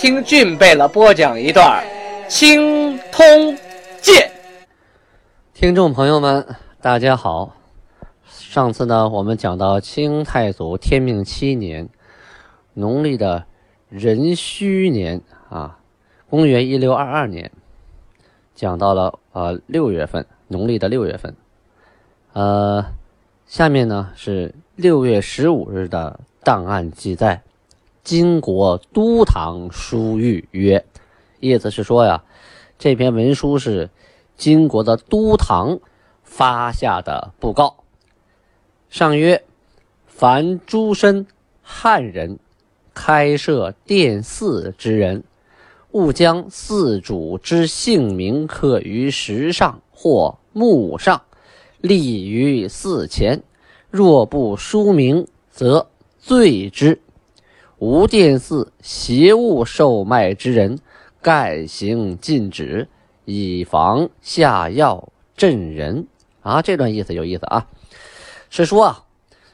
听俊贝勒播讲一段《青通剑》。听众朋友们，大家好。上次呢，我们讲到清太祖天命七年，农历的壬戌年啊，公元一六二二年，讲到了呃六月份，农历的六月份。呃，下面呢是六月十五日的档案记载。金国都堂书谕曰：“意思是说呀，这篇文书是金国的都堂发下的布告。上曰：凡诸身汉人开设殿寺之人，勿将寺主之姓名刻于石上或木上，立于寺前。若不书名，则罪之。”无殿寺邪物售卖之人，概行禁止，以防下药镇人。啊，这段意思有意思啊，是说啊，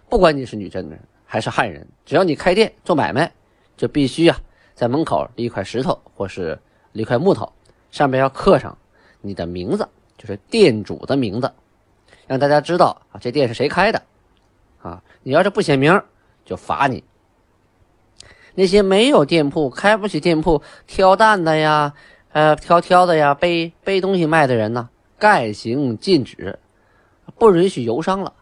不管你是女真人还是汉人，只要你开店做买卖，就必须啊，在门口立一块石头或是立块木头，上面要刻上你的名字，就是店主的名字，让大家知道啊，这店是谁开的。啊，你要是不写名，就罚你。那些没有店铺、开不起店铺、挑担的呀，呃，挑挑的呀，背背东西卖的人呢，概行禁止，不允许游商了。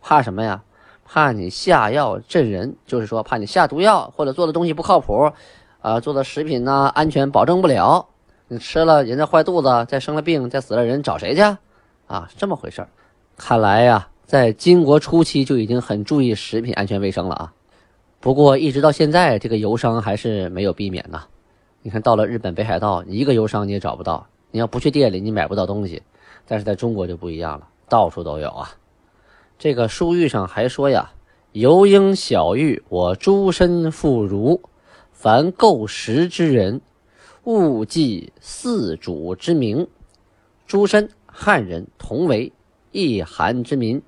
怕什么呀？怕你下药镇人，就是说怕你下毒药或者做的东西不靠谱，啊，做的食品呢安全保证不了，你吃了人家坏肚子，再生了病，再死了人找谁去？啊，这么回事看来呀，在金国初期就已经很注意食品安全卫生了啊。不过，一直到现在，这个游商还是没有避免呐。你看到了日本北海道，一个游商你也找不到。你要不去店里，你买不到东西。但是在中国就不一样了，到处都有啊。这个书玉上还说呀：“游应小玉，我诸身妇孺，凡购食之人，勿记四主之名。诸身汉人同为一韩之民，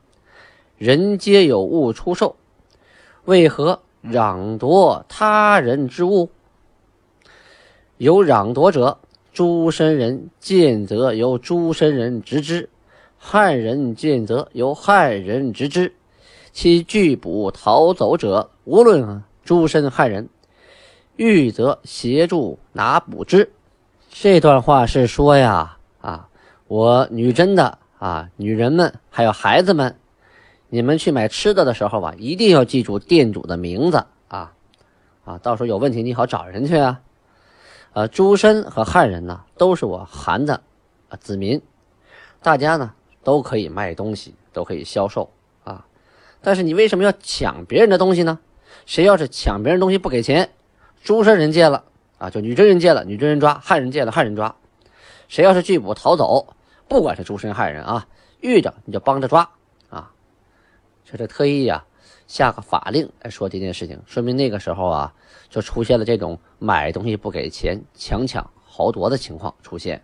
人皆有物出售，为何？”攘夺他人之物，有攘夺者，诸身人见则由诸身人执之；汉人见则由汉人执之。其拒捕逃走者，无论诸身汉人，欲则协助拿捕之。这段话是说呀，啊，我女真的啊，女人们还有孩子们。你们去买吃的的时候吧，一定要记住店主的名字啊，啊，到时候有问题你好找人去啊。呃，诸身和汉人呢，都是我韩的啊子民，大家呢都可以卖东西，都可以销售啊。但是你为什么要抢别人的东西呢？谁要是抢别人东西不给钱，诸身人借了啊，就女真人借了，女真人抓；汉人借了，汉人抓。谁要是拒捕逃走，不管是诸身汉人啊，遇着你就帮着抓。这是特意呀，下个法令来说这件事情，说明那个时候啊，就出现了这种买东西不给钱、强抢豪夺的情况出现，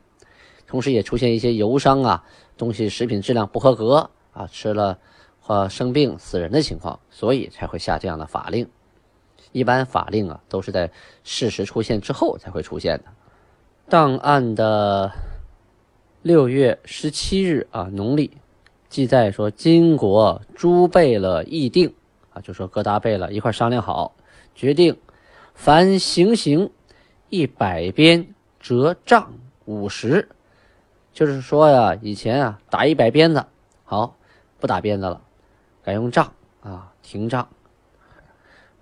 同时也出现一些游商啊，东西食品质量不合格啊，吃了或生病死人的情况，所以才会下这样的法令。一般法令啊，都是在事实出现之后才会出现的。档案的六月十七日啊，农历。记载说，金国诸贝勒议定啊，就说各大贝勒一块商量好，决定凡行刑一百鞭折杖五十，就是说呀，以前啊打一百鞭子，好不打鞭子了，改用杖啊，停杖，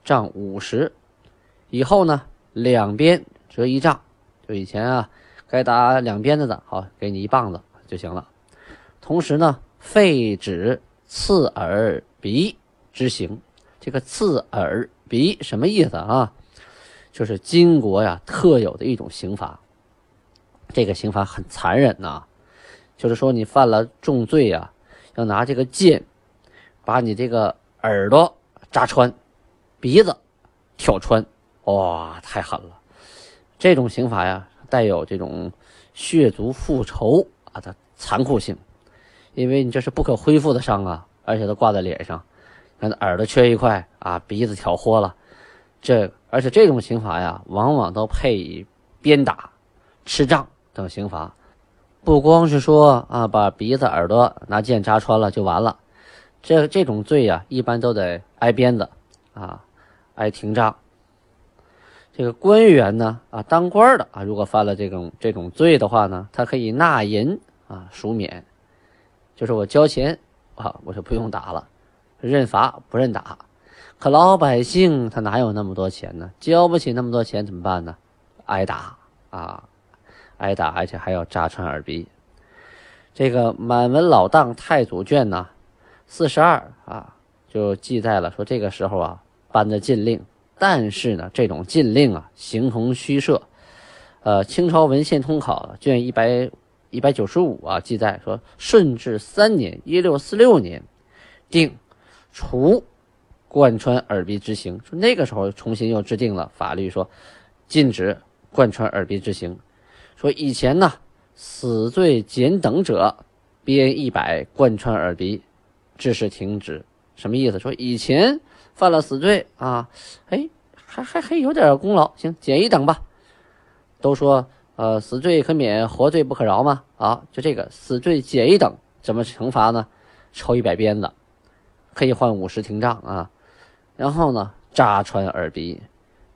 杖五十，以后呢两边折一杖，就以前啊该打两鞭子的，好给你一棒子就行了，同时呢。废止刺耳鼻之刑，这个刺耳鼻什么意思啊？就是金国呀特有的一种刑罚。这个刑罚很残忍呐，就是说你犯了重罪呀，要拿这个剑把你这个耳朵扎穿，鼻子挑穿，哇，太狠了！这种刑罚呀，带有这种血族复仇啊的残酷性，因为你这是不可恢复的伤啊，而且都挂在脸上，看耳朵缺一块啊，鼻子挑豁了，这而且这种刑罚呀，往往都配以鞭打、吃杖。等刑罚，不光是说啊，把鼻子、耳朵拿剑扎穿了就完了，这这种罪呀，一般都得挨鞭子，啊，挨廷杖。这个官员呢，啊，当官的啊，如果犯了这种这种罪的话呢，他可以纳银啊，赎免，就是我交钱啊，我就不用打了，认罚不认打。可老百姓他哪有那么多钱呢？交不起那么多钱怎么办呢？挨打啊！挨打，而且还要扎穿耳鼻。这个《满文老档太祖卷》呢，四十二啊，就记载了说，这个时候啊颁的禁令，但是呢，这种禁令啊形同虚设。呃，《清朝文献通考》卷一百一百九十五啊记载说，顺治三年（一六四六年）定除贯穿耳鼻之刑，说那个时候重新又制定了法律，说禁止贯穿耳鼻之刑。说以前呢，死罪减等者，鞭一百，贯穿耳鼻，致使停止。什么意思？说以前犯了死罪啊，哎，还还还有点功劳，行，减一等吧。都说呃，死罪可免，活罪不可饶嘛。啊，就这个死罪减一等，怎么惩罚呢？抽一百鞭子，可以换五十廷杖啊。然后呢，扎穿耳鼻。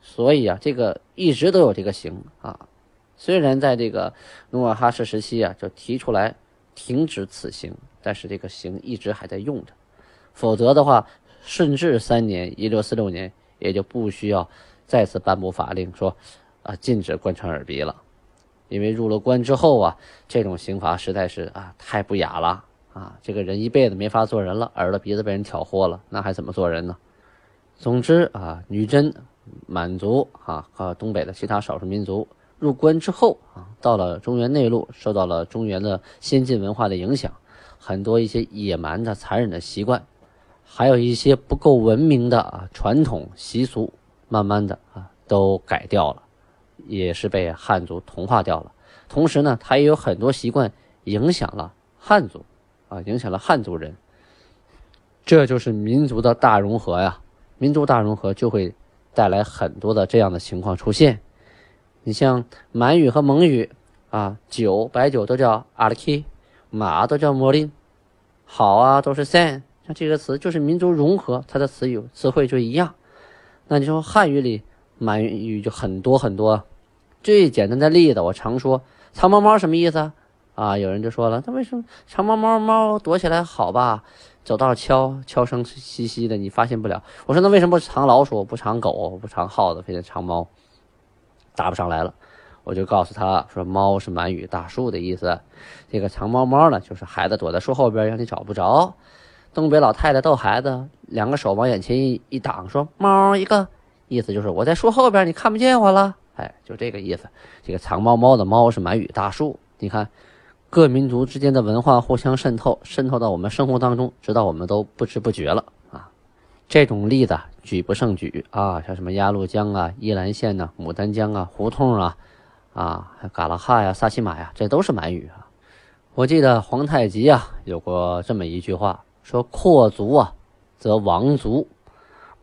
所以啊，这个一直都有这个刑啊。虽然在这个努尔哈赤时期啊，就提出来停止此刑，但是这个刑一直还在用着。否则的话，顺治三年（一六四六年）也就不需要再次颁布法令说啊禁止贯穿耳鼻了。因为入了关之后啊，这种刑罚实在是啊太不雅了啊！这个人一辈子没法做人了，耳朵鼻子被人挑豁了，那还怎么做人呢？总之啊，女真、满族啊和东北的其他少数民族。入关之后啊，到了中原内陆，受到了中原的先进文化的影响，很多一些野蛮的、残忍的习惯，还有一些不够文明的啊传统习俗，慢慢的啊都改掉了，也是被汉族同化掉了。同时呢，他也有很多习惯影响了汉族，啊，影响了汉族人。这就是民族的大融合呀！民族大融合就会带来很多的这样的情况出现。你像满语和蒙语啊，酒白酒都叫阿拉 k 马都叫莫林，好啊都是 san，像这个词就是民族融合，它的词语词汇就一样。那你说汉语里满语就很多很多，最简单的例子我常说，藏猫猫什么意思啊？有人就说了，那为什么藏猫猫猫躲起来好吧？走道悄悄声兮兮的，你发现不了。我说那为什么不藏老鼠，不藏狗，不藏耗子，非得藏猫？答不上来了，我就告诉他说：“猫是满语大树的意思，这个藏猫猫呢，就是孩子躲在树后边，让你找不着。东北老太太逗孩子，两个手往眼前一一挡，说猫一个，意思就是我在树后边，你看不见我了。哎，就这个意思。这个藏猫猫的猫是满语大树。你看，各民族之间的文化互相渗透，渗透到我们生活当中，直到我们都不知不觉了啊。这种例子。”举不胜举啊，像什么鸭绿江啊、依兰县呐、牡丹江啊、胡同啊，啊，嘎拉哈呀、萨其马呀，这都是满语啊。我记得皇太极啊有过这么一句话，说扩族啊则亡族，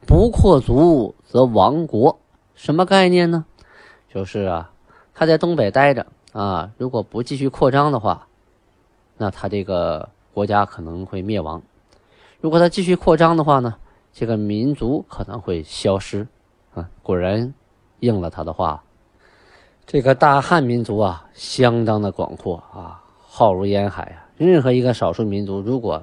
不扩足则亡国。什么概念呢？就是啊，他在东北待着啊，如果不继续扩张的话，那他这个国家可能会灭亡；如果他继续扩张的话呢？这个民族可能会消失，啊，果然应了他的话。这个大汉民族啊，相当的广阔啊，浩如烟海啊。任何一个少数民族，如果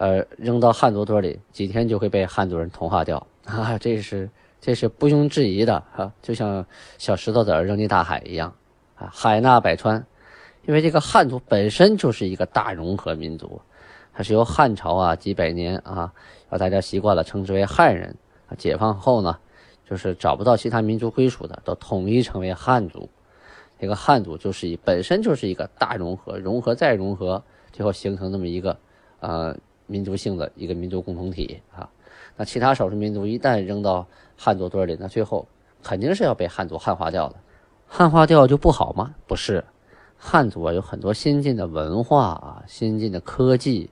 呃扔到汉族堆里，几天就会被汉族人同化掉 啊，这是这是不庸置疑的啊，就像小石头子扔进大海一样啊，海纳百川。因为这个汉族本身就是一个大融合民族。它是由汉朝啊几百年啊，让大家习惯了称之为汉人。解放后呢，就是找不到其他民族归属的，都统一成为汉族。这个汉族就是一本身就是一个大融合，融合再融合，最后形成这么一个呃民族性的一个民族共同体啊。那其他少数民族一旦扔到汉族堆里，那最后肯定是要被汉族汉化掉的。汉化掉就不好吗？不是，汉族啊有很多先进的文化啊，先进的科技，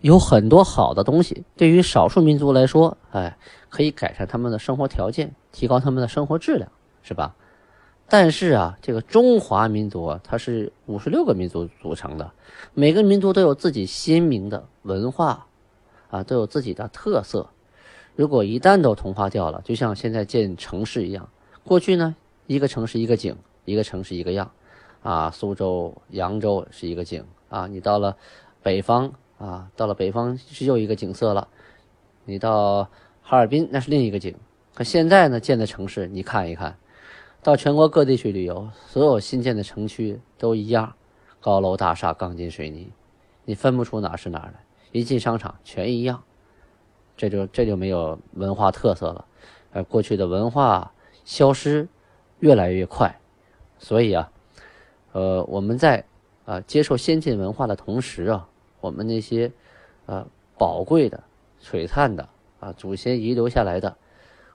有很多好的东西。对于少数民族来说，哎，可以改善他们的生活条件，提高他们的生活质量，是吧？但是啊，这个中华民族啊，它是五十六个民族组成的，每个民族都有自己鲜明的文化，啊，都有自己的特色。如果一旦都同化掉了，就像现在建城市一样，过去呢，一个城市一个景，一个城市一个样，啊，苏州、扬州是一个景啊，你到了北方啊，到了北方是又一个景色了，你到哈尔滨那是另一个景。可现在呢，建的城市你看一看，到全国各地去旅游，所有新建的城区都一样，高楼大厦、钢筋水泥，你分不出哪是哪儿来。一进商场全一样。这就这就没有文化特色了，呃，过去的文化消失越来越快，所以啊，呃，我们在啊接受先进文化的同时啊，我们那些呃宝贵的、璀璨的啊祖先遗留下来的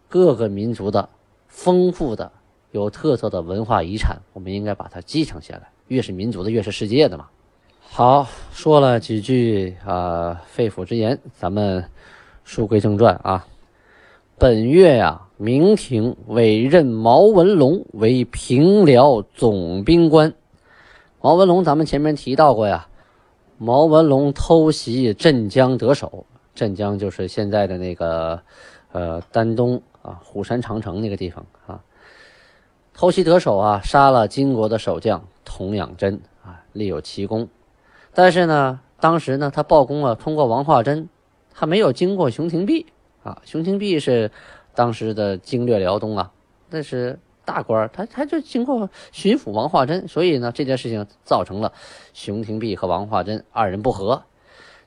各个民族的丰富的、有特色的文化遗产，我们应该把它继承下来。越是民族的，越是世界的嘛。好，说了几句啊肺腑之言，咱们。书归正传啊，本月呀，明廷委任毛文龙为平辽总兵官。毛文龙，咱们前面提到过呀。毛文龙偷袭镇江得手，镇江就是现在的那个呃丹东啊，虎山长城那个地方啊。偷袭得手啊，杀了金国的守将童养真啊，立有奇功。但是呢，当时呢，他报功了，通过王化贞。他没有经过熊廷弼啊，熊廷弼是当时的经略辽东啊，那是大官他他就经过巡抚王化贞，所以呢，这件事情造成了熊廷弼和王化贞二人不和。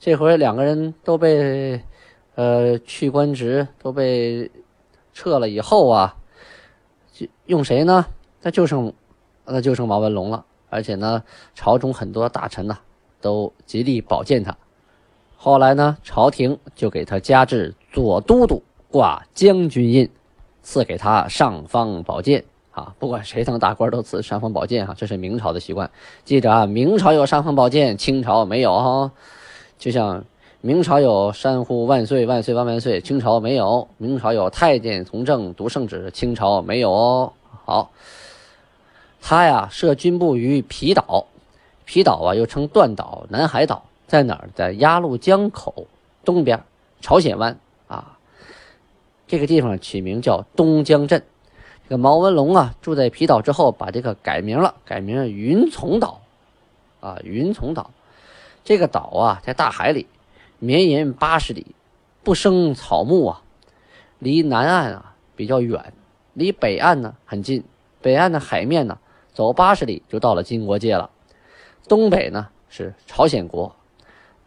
这回两个人都被呃去官职，都被撤了以后啊，用谁呢？那就剩那就剩毛文龙了。而且呢，朝中很多大臣呐，都极力保荐他。后来呢，朝廷就给他加至左都督，挂将军印，赐给他尚方宝剑啊！不管谁当大官都赐尚方宝剑哈，这是明朝的习惯。记着啊，明朝有尚方宝剑，清朝没有哈。就像明朝有山呼万岁万岁万万岁，清朝没有；明朝有太监从政读圣旨，清朝没有哦。好，他呀设军部于皮岛，皮岛啊又称断岛、南海岛。在哪儿？在鸭绿江口东边，朝鲜湾啊，这个地方起名叫东江镇。这个毛文龙啊，住在皮岛之后，把这个改名了，改名云从岛啊，云从岛。这个岛啊，在大海里，绵延八十里，不生草木啊，离南岸啊比较远，离北岸呢很近。北岸的海面呢，走八十里就到了金国界了。东北呢是朝鲜国。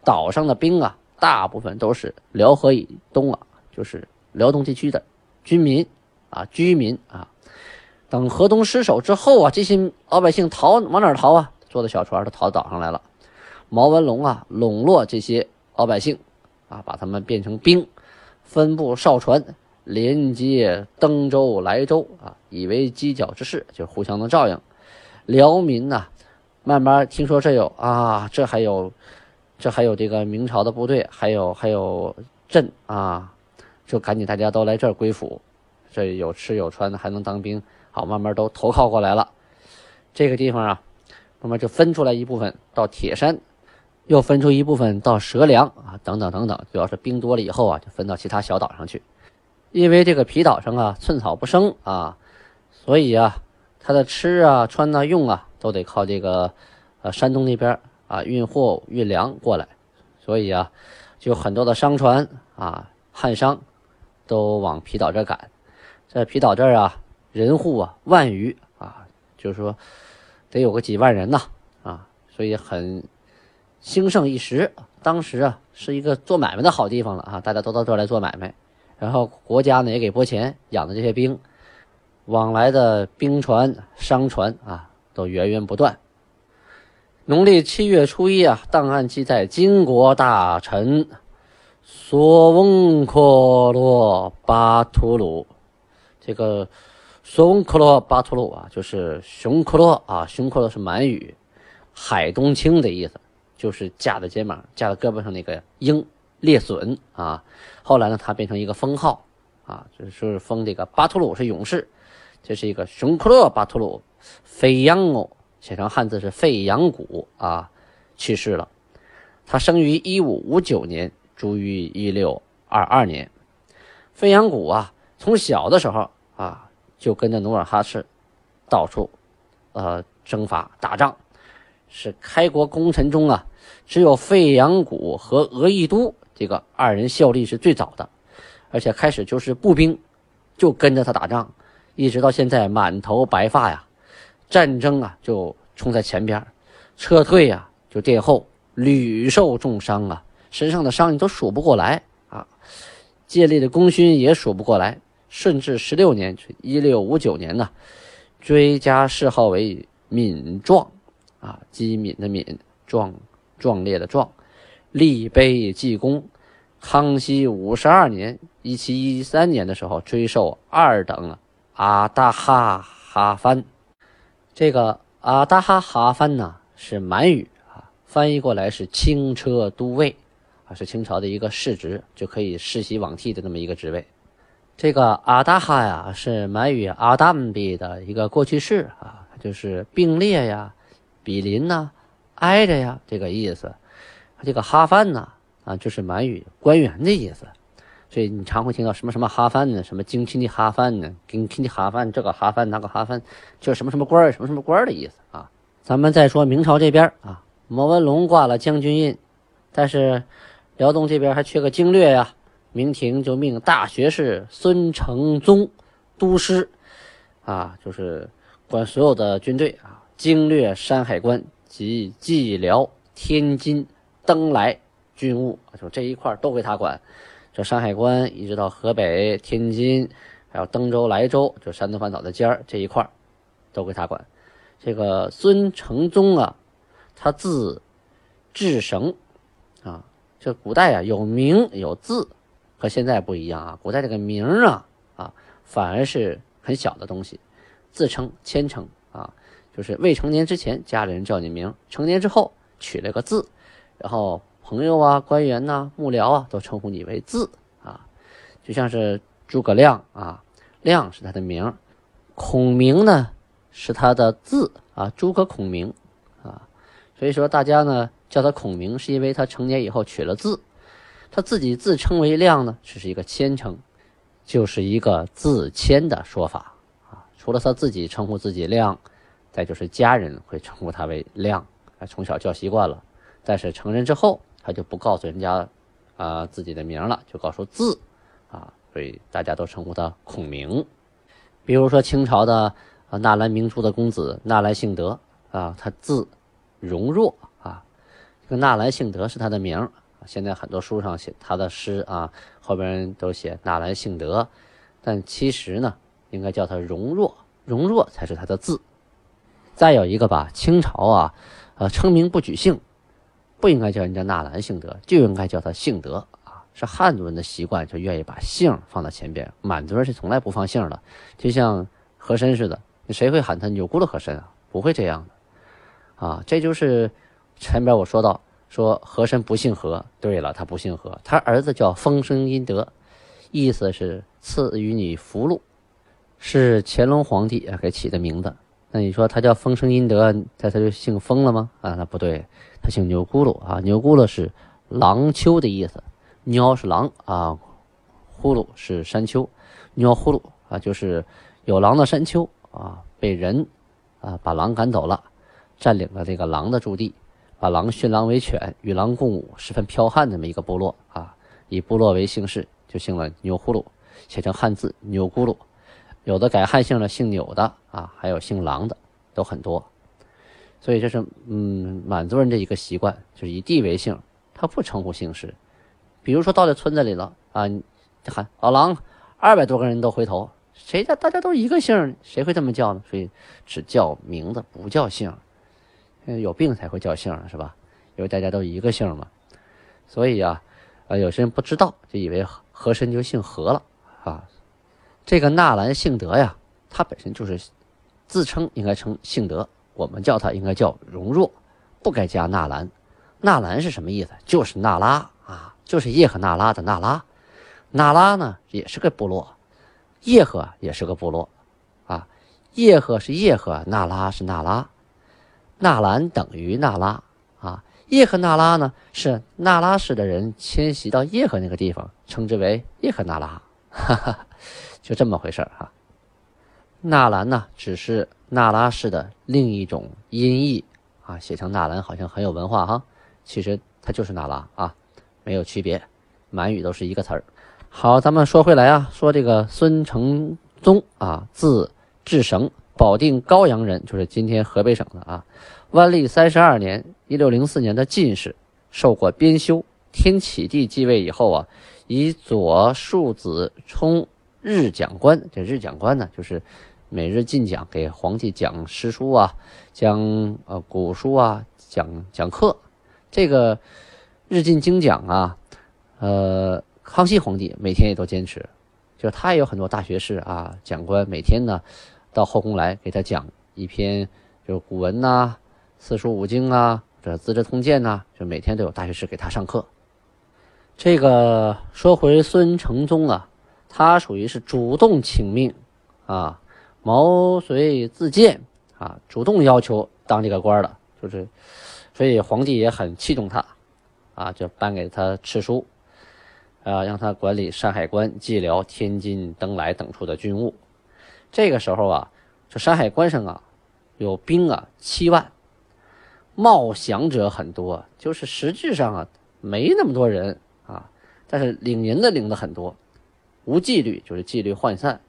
岛上的兵啊，大部分都是辽河以东啊，就是辽东地区的军民啊、居民啊。等河东失守之后啊，这些老百姓逃往哪逃啊？坐的小船都逃到岛上来了。毛文龙啊，笼络这些老百姓啊，把他们变成兵，分布哨船，连接登州、莱州啊，以为犄角之势，就互相的照应。辽民呐，慢慢听说这有啊，这还有。这还有这个明朝的部队，还有还有镇啊，就赶紧大家都来这儿归附，这有吃有穿的，还能当兵，好，慢慢都投靠过来了。这个地方啊，慢慢就分出来一部分到铁山，又分出一部分到蛇梁啊，等等等等。主要是兵多了以后啊，就分到其他小岛上去。因为这个皮岛上啊，寸草不生啊，所以啊，他的吃啊、穿啊、用啊，都得靠这个呃山东那边。啊，运货运粮过来，所以啊，就很多的商船啊，汉商都往皮岛这赶。在皮岛这儿啊，人户啊万余啊，就是说得有个几万人呐啊，所以很兴盛一时。当时啊，是一个做买卖的好地方了啊，大家都到这儿来做买卖。然后国家呢也给拨钱养的这些兵，往来的兵船、商船啊都源源不断。农历七月初一啊，档案记载，金国大臣索翁克洛巴图鲁，这个索翁克洛巴图鲁啊，就是熊克洛啊，熊克洛是满语，海东青的意思，就是架在肩膀、架在胳膊上那个鹰猎隼啊。后来呢，他变成一个封号啊，就是封这个巴图鲁是勇士，这是一个熊克勒巴图鲁飞扬哦。写成汉字是费扬古啊，去世了。他生于一五五九年，卒于一六二二年。费扬古啊，从小的时候啊，就跟着努尔哈赤到处呃征伐打仗，是开国功臣中啊，只有费扬古和额亦都这个二人效力是最早的，而且开始就是步兵，就跟着他打仗，一直到现在满头白发呀。战争啊，就冲在前边撤退呀就殿后，屡受重伤啊，身上的伤你都数不过来啊，建立的功勋也数不过来。顺治十六年，一六五九年呢，追加谥号为敏壮，啊，机敏的敏，壮壮烈的壮，立碑记功。康熙五十二年，一七一三年的时候，追授二等阿达哈哈藩。这个阿达哈哈藩呢是满语啊，翻译过来是轻车都尉啊，是清朝的一个世职，就可以世袭罔替的那么一个职位。这个阿达哈呀是满语阿达姆比的一个过去式啊，就是并列呀、比邻呐、挨着呀这个意思。这个哈范呢啊，就是满语官员的意思。所以你常会听到什么什么哈范呢？什么京亲的哈范呢？京亲的哈范，这个哈范那个哈范，就是什么什么官，什么什么官的意思啊。咱们再说明朝这边啊，毛文龙挂了将军印，但是辽东这边还缺个经略呀。明廷就命大学士孙承宗督师，啊，就是管所有的军队啊，经略山海关及蓟辽、天津、登莱军务，就这一块都归他管。这山海关一直到河北、天津，还有登州、莱州，就山东半岛的尖儿这一块都归他管。这个孙承宗啊，他字志绳啊，这古代啊有名有字，和现在不一样啊。古代这个名啊啊，反而是很小的东西，自称谦称，就是未成年之前家里人叫你名，成年之后取了个字，然后。朋友啊，官员呐，幕僚啊，都称呼你为字啊，就像是诸葛亮啊，亮是他的名，孔明呢是他的字啊，诸葛孔明啊，所以说大家呢叫他孔明，是因为他成年以后取了字，他自己自称为亮呢，只是一个谦称，就是一个自谦的说法啊。除了他自己称呼自己亮，再就是家人会称呼他为亮，啊，从小叫习惯了，但是成人之后。他就不告诉人家，啊自己的名了，就告诉字，啊，所以大家都称呼他孔明。比如说清朝的啊纳兰明珠的公子纳兰性德啊，他字容若啊，这个纳兰性德是他的名。现在很多书上写他的诗啊，后边都写纳兰性德，但其实呢，应该叫他容若，容若才是他的字。再有一个吧，清朝啊，呃，称名不举姓。不应该叫人家纳兰性德，就应该叫他性德啊！是汉族人的习惯，就愿意把姓放在前边。满族人是从来不放姓的，就像和珅似的，谁会喊他钮钴禄和珅啊？不会这样的啊！这就是前边我说到，说和珅不姓和。对了，他不姓和，他儿子叫丰绅殷德，意思是赐予你福禄，是乾隆皇帝给起的名字。那你说他叫丰绅殷德，他他就姓风了吗？啊，那不对。他姓钮钴禄啊，钮钴禄是狼丘的意思，鸟是狼啊，呼噜是山丘，鸟呼噜啊，就是有狼的山丘啊，被人啊把狼赶走了，占领了这个狼的驻地，把狼驯狼为犬，与狼共舞，十分剽悍的这么一个部落啊，以部落为姓氏，就姓了钮呼禄，写成汉字钮钴禄，有的改汉姓了，姓钮的啊，还有姓郎的，都很多。所以这是嗯满族人的一个习惯，就是以地为姓，他不称呼姓氏。比如说到了村子里了啊，就喊老狼，二百多个人都回头，谁家大家都一个姓，谁会这么叫呢？所以只叫名字，不叫姓。嗯，有病才会叫姓是吧？因为大家都一个姓嘛。所以啊，啊，有些人不知道，就以为和珅就姓何了啊。这个纳兰性德呀，他本身就是自称应该称性德，我们叫他应该叫容若，不该加纳兰。纳兰是什么意思？就是那拉啊，就是叶赫那拉的那拉。那拉呢也是个部落，叶赫也是个部落啊。叶赫是叶赫，那拉是那拉，纳兰等于那拉啊。叶赫那拉呢是那拉氏的人迁徙到叶赫那个地方，称之为叶赫那拉，哈哈，就这么回事儿哈。纳兰呢只是那拉氏的另一种音译啊，写成纳兰好像很有文化哈。其实它就是那拉啊，没有区别，满语都是一个词儿。好，咱们说回来啊，说这个孙承宗啊，字志绳，保定高阳人，就是今天河北省的啊。万历三十二年（一六零四年）的进士，受过编修。天启帝继位以后啊，以左庶子充日讲官。这日讲官呢，就是每日进讲，给皇帝讲诗书啊，讲呃古书啊，讲讲课。这个日进精讲啊，呃，康熙皇帝每天也都坚持，就他也有很多大学士啊，讲官每天呢到后宫来给他讲一篇，就是古文呐、四书五经啊、这《资治通鉴》呐，就每天都有大学士给他上课。这个说回孙承宗啊，他属于是主动请命啊，毛遂自荐啊，主动要求当这个官的，就是。所以皇帝也很器重他，啊，就颁给他敕书，啊，让他管理山海关、蓟辽、天津、登莱等处的军务。这个时候啊，这山海关上啊，有兵啊七万，冒降者很多，就是实质上啊没那么多人啊，但是领银的领的很多，无纪律，就是纪律涣散。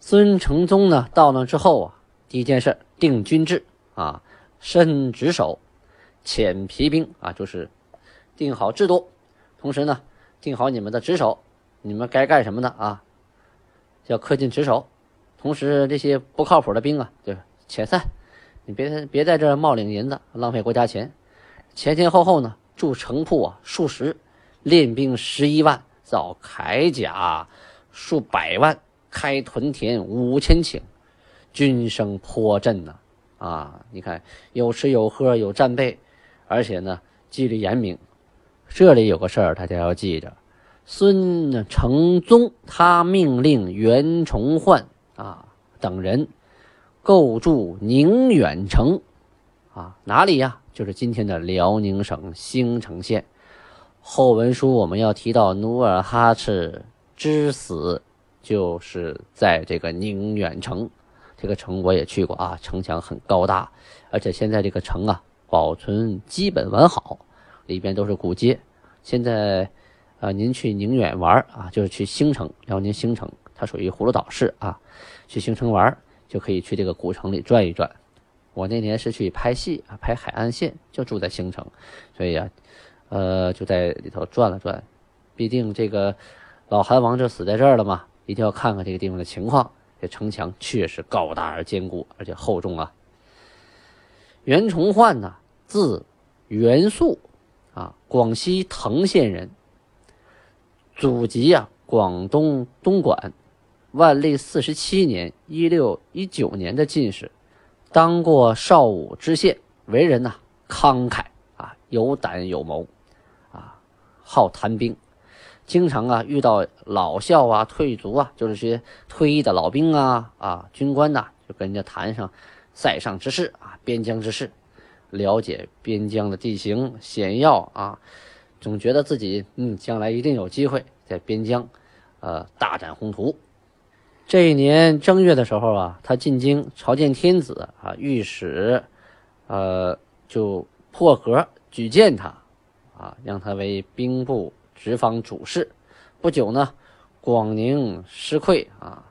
孙承宗呢到那之后啊，第一件事定军制啊，申职守。遣皮兵啊，就是定好制度，同时呢，定好你们的职守，你们该干什么的啊，要恪尽职守。同时，这些不靠谱的兵啊，就遣散，你别别在这冒领银子，浪费国家钱。前前后后呢，筑城铺啊数十，练兵十一万，造铠甲数百万，开屯田五千顷，军声颇震呐。啊，你看有吃有喝有战备。而且呢，纪律严明。这里有个事儿，大家要记着：孙承宗他命令袁崇焕啊等人构筑宁远城啊，哪里呀？就是今天的辽宁省兴城县。后文书我们要提到努尔哈赤之死，就是在这个宁远城。这个城我也去过啊，城墙很高大，而且现在这个城啊。保存基本完好，里边都是古街。现在，啊，您去宁远玩啊，就是去兴城，辽宁兴城，它属于葫芦岛市啊。去兴城玩就可以去这个古城里转一转。我那年是去拍戏啊，拍海岸线，就住在兴城，所以啊，呃，就在里头转了转。毕竟这个老韩王就死在这儿了嘛，一定要看看这个地方的情况。这城墙确实高大而坚固，而且厚重啊。袁崇焕呢？字元素，啊，广西藤县人。祖籍啊，广东东莞。万历四十七年（一六一九年）的进士，当过邵武知县。为人呐，慷慨啊，有胆有谋，好谈兵。经常啊，遇到老校啊、退卒啊，就是些退役的老兵啊、啊军官呐，就跟人家谈上塞上之事啊、边疆之事。了解边疆的地形险要啊，总觉得自己嗯将来一定有机会在边疆，呃大展宏图。这一年正月的时候啊，他进京朝见天子啊，御史，呃就破格举荐他，啊让他为兵部直方主事。不久呢，广宁失溃啊，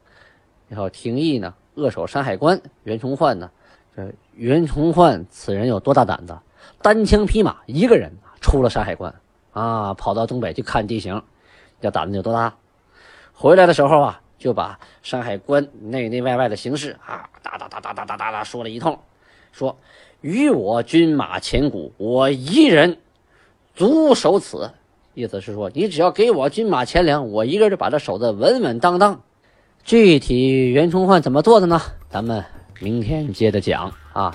然后廷义呢扼守山海关，袁崇焕呢。这袁崇焕此人有多大胆子？单枪匹马一个人出了山海关啊，跑到东北去看地形，要胆子有多大？回来的时候啊，就把山海关内内外外的形势啊，哒哒哒哒哒哒哒哒说了一通，说与我军马千古，我一人足守此。意思是说，你只要给我军马钱粮，我一个人就把这守得稳稳当当。具体袁崇焕怎么做的呢？咱们明天接着讲啊，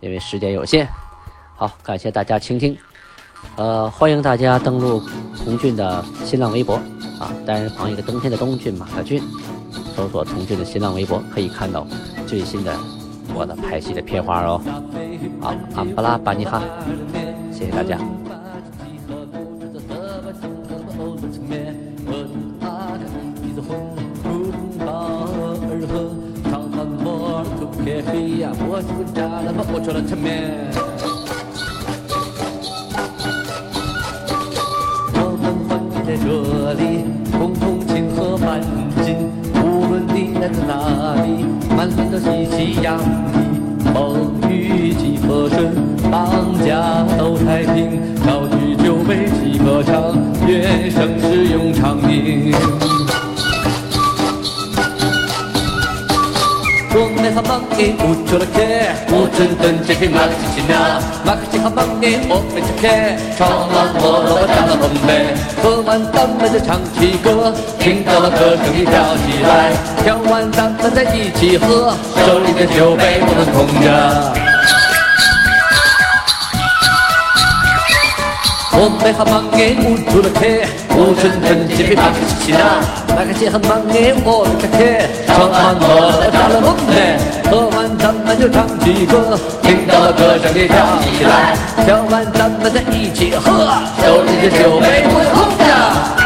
因为时间有限。好，感谢大家倾听。呃，欢迎大家登录童俊的新浪微博啊，单人旁一个冬天的冬俊马的俊，搜索童俊的新浪微博，可以看到最新的我的拍戏的片花哦。好，安布拉巴尼哈，谢谢大家。这里共同庆贺满锦，无论你来自哪里，满脸都喜气洋溢。风雨几何顺，当家都太平，高举酒杯几歌唱，愿盛世永长宁。我们和邦尼布鲁克不准争先恐马克西奇那马克西和邦尼我们是克超了摩洛加的杯喝完咱们就唱起歌清早到课声飘起来跳完咱们再一起喝手里的酒杯我都空着我们和邦尼布鲁克舞春春，吉普塔，吉普塔，那个吉和玛尼火火切，唱完我唱了梦的，喝完咱们就唱起歌，听到了歌声的跳起来，跳完咱们再一起喝，手里的酒杯不是空的。